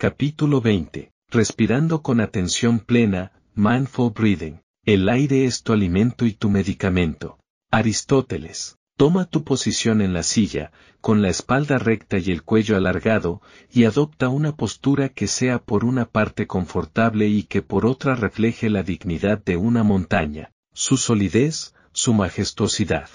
Capítulo 20. Respirando con atención plena, Mindful Breathing. El aire es tu alimento y tu medicamento. Aristóteles. Toma tu posición en la silla, con la espalda recta y el cuello alargado, y adopta una postura que sea por una parte confortable y que por otra refleje la dignidad de una montaña, su solidez, su majestuosidad.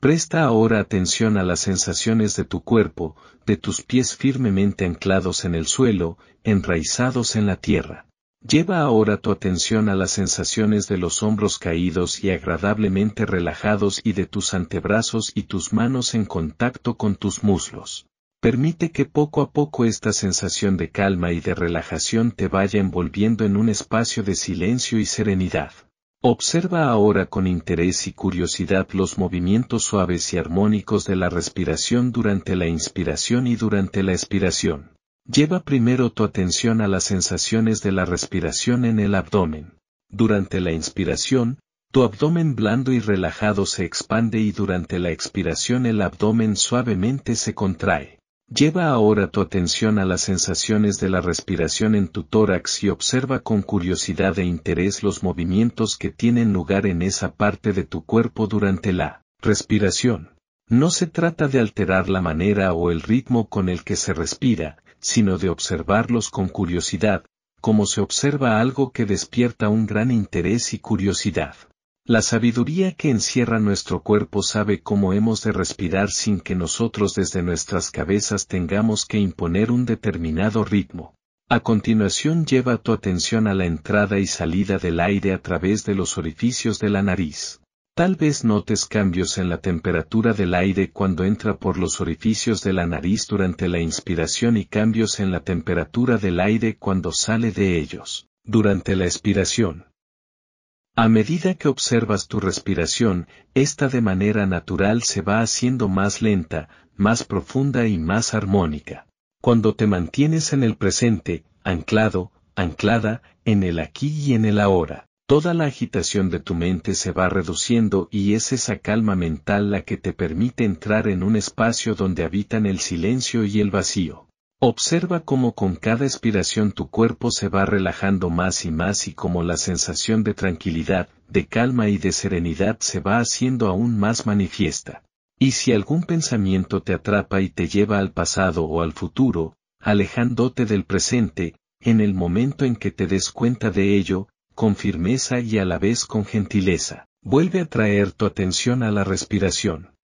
Presta ahora atención a las sensaciones de tu cuerpo, de tus pies firmemente anclados en el suelo, enraizados en la tierra. Lleva ahora tu atención a las sensaciones de los hombros caídos y agradablemente relajados y de tus antebrazos y tus manos en contacto con tus muslos. Permite que poco a poco esta sensación de calma y de relajación te vaya envolviendo en un espacio de silencio y serenidad. Observa ahora con interés y curiosidad los movimientos suaves y armónicos de la respiración durante la inspiración y durante la expiración. Lleva primero tu atención a las sensaciones de la respiración en el abdomen. Durante la inspiración, tu abdomen blando y relajado se expande y durante la expiración el abdomen suavemente se contrae. Lleva ahora tu atención a las sensaciones de la respiración en tu tórax y observa con curiosidad e interés los movimientos que tienen lugar en esa parte de tu cuerpo durante la respiración. No se trata de alterar la manera o el ritmo con el que se respira, sino de observarlos con curiosidad, como se observa algo que despierta un gran interés y curiosidad. La sabiduría que encierra nuestro cuerpo sabe cómo hemos de respirar sin que nosotros desde nuestras cabezas tengamos que imponer un determinado ritmo. A continuación lleva tu atención a la entrada y salida del aire a través de los orificios de la nariz. Tal vez notes cambios en la temperatura del aire cuando entra por los orificios de la nariz durante la inspiración y cambios en la temperatura del aire cuando sale de ellos, durante la expiración. A medida que observas tu respiración, esta de manera natural se va haciendo más lenta, más profunda y más armónica. Cuando te mantienes en el presente, anclado, anclada, en el aquí y en el ahora, toda la agitación de tu mente se va reduciendo y es esa calma mental la que te permite entrar en un espacio donde habitan el silencio y el vacío. Observa cómo con cada expiración tu cuerpo se va relajando más y más y cómo la sensación de tranquilidad, de calma y de serenidad se va haciendo aún más manifiesta. Y si algún pensamiento te atrapa y te lleva al pasado o al futuro, alejándote del presente, en el momento en que te des cuenta de ello, con firmeza y a la vez con gentileza, vuelve a traer tu atención a la respiración.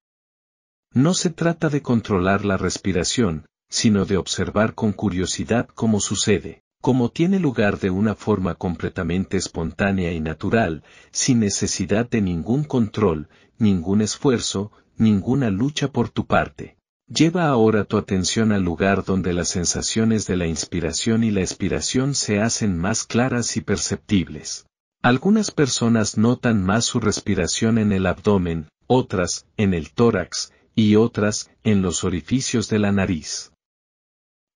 No se trata de controlar la respiración, sino de observar con curiosidad cómo sucede, cómo tiene lugar de una forma completamente espontánea y natural, sin necesidad de ningún control, ningún esfuerzo, ninguna lucha por tu parte. Lleva ahora tu atención al lugar donde las sensaciones de la inspiración y la expiración se hacen más claras y perceptibles. Algunas personas notan más su respiración en el abdomen, otras, en el tórax, y otras, en los orificios de la nariz.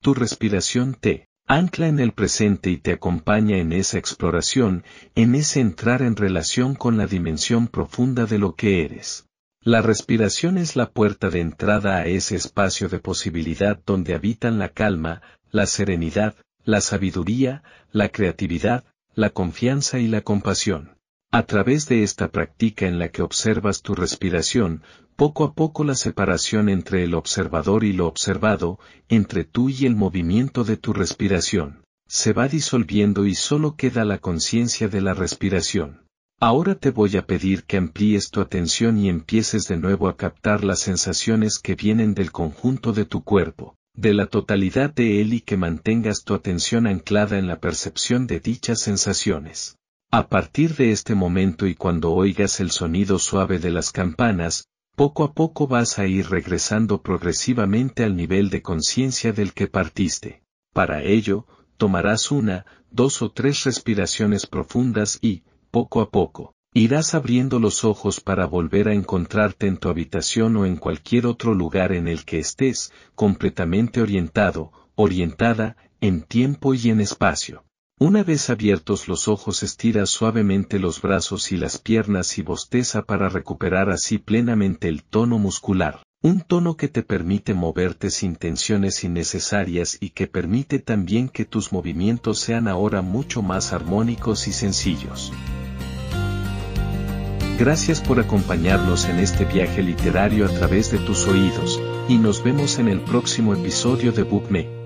Tu respiración te ancla en el presente y te acompaña en esa exploración, en ese entrar en relación con la dimensión profunda de lo que eres. La respiración es la puerta de entrada a ese espacio de posibilidad donde habitan la calma, la serenidad, la sabiduría, la creatividad, la confianza y la compasión. A través de esta práctica en la que observas tu respiración, poco a poco la separación entre el observador y lo observado, entre tú y el movimiento de tu respiración, se va disolviendo y solo queda la conciencia de la respiración. Ahora te voy a pedir que amplíes tu atención y empieces de nuevo a captar las sensaciones que vienen del conjunto de tu cuerpo, de la totalidad de él y que mantengas tu atención anclada en la percepción de dichas sensaciones. A partir de este momento y cuando oigas el sonido suave de las campanas, Poco a poco vas a ir regresando progresivamente al nivel de conciencia del que partiste. Para ello, tomarás una, dos o tres respiraciones profundas y, poco a poco, irás abriendo los ojos para volver a encontrarte en tu habitación o en cualquier otro lugar en el que estés, completamente orientado, orientada, en tiempo y en espacio. Una vez abiertos los ojos estira suavemente los brazos y las piernas y bosteza para recuperar así plenamente el tono muscular, un tono que te permite moverte sin tensiones innecesarias y que permite también que tus movimientos sean ahora mucho más armónicos y sencillos. Gracias por acompañarnos en este viaje literario a través de tus oídos, y nos vemos en el próximo episodio de BookMe.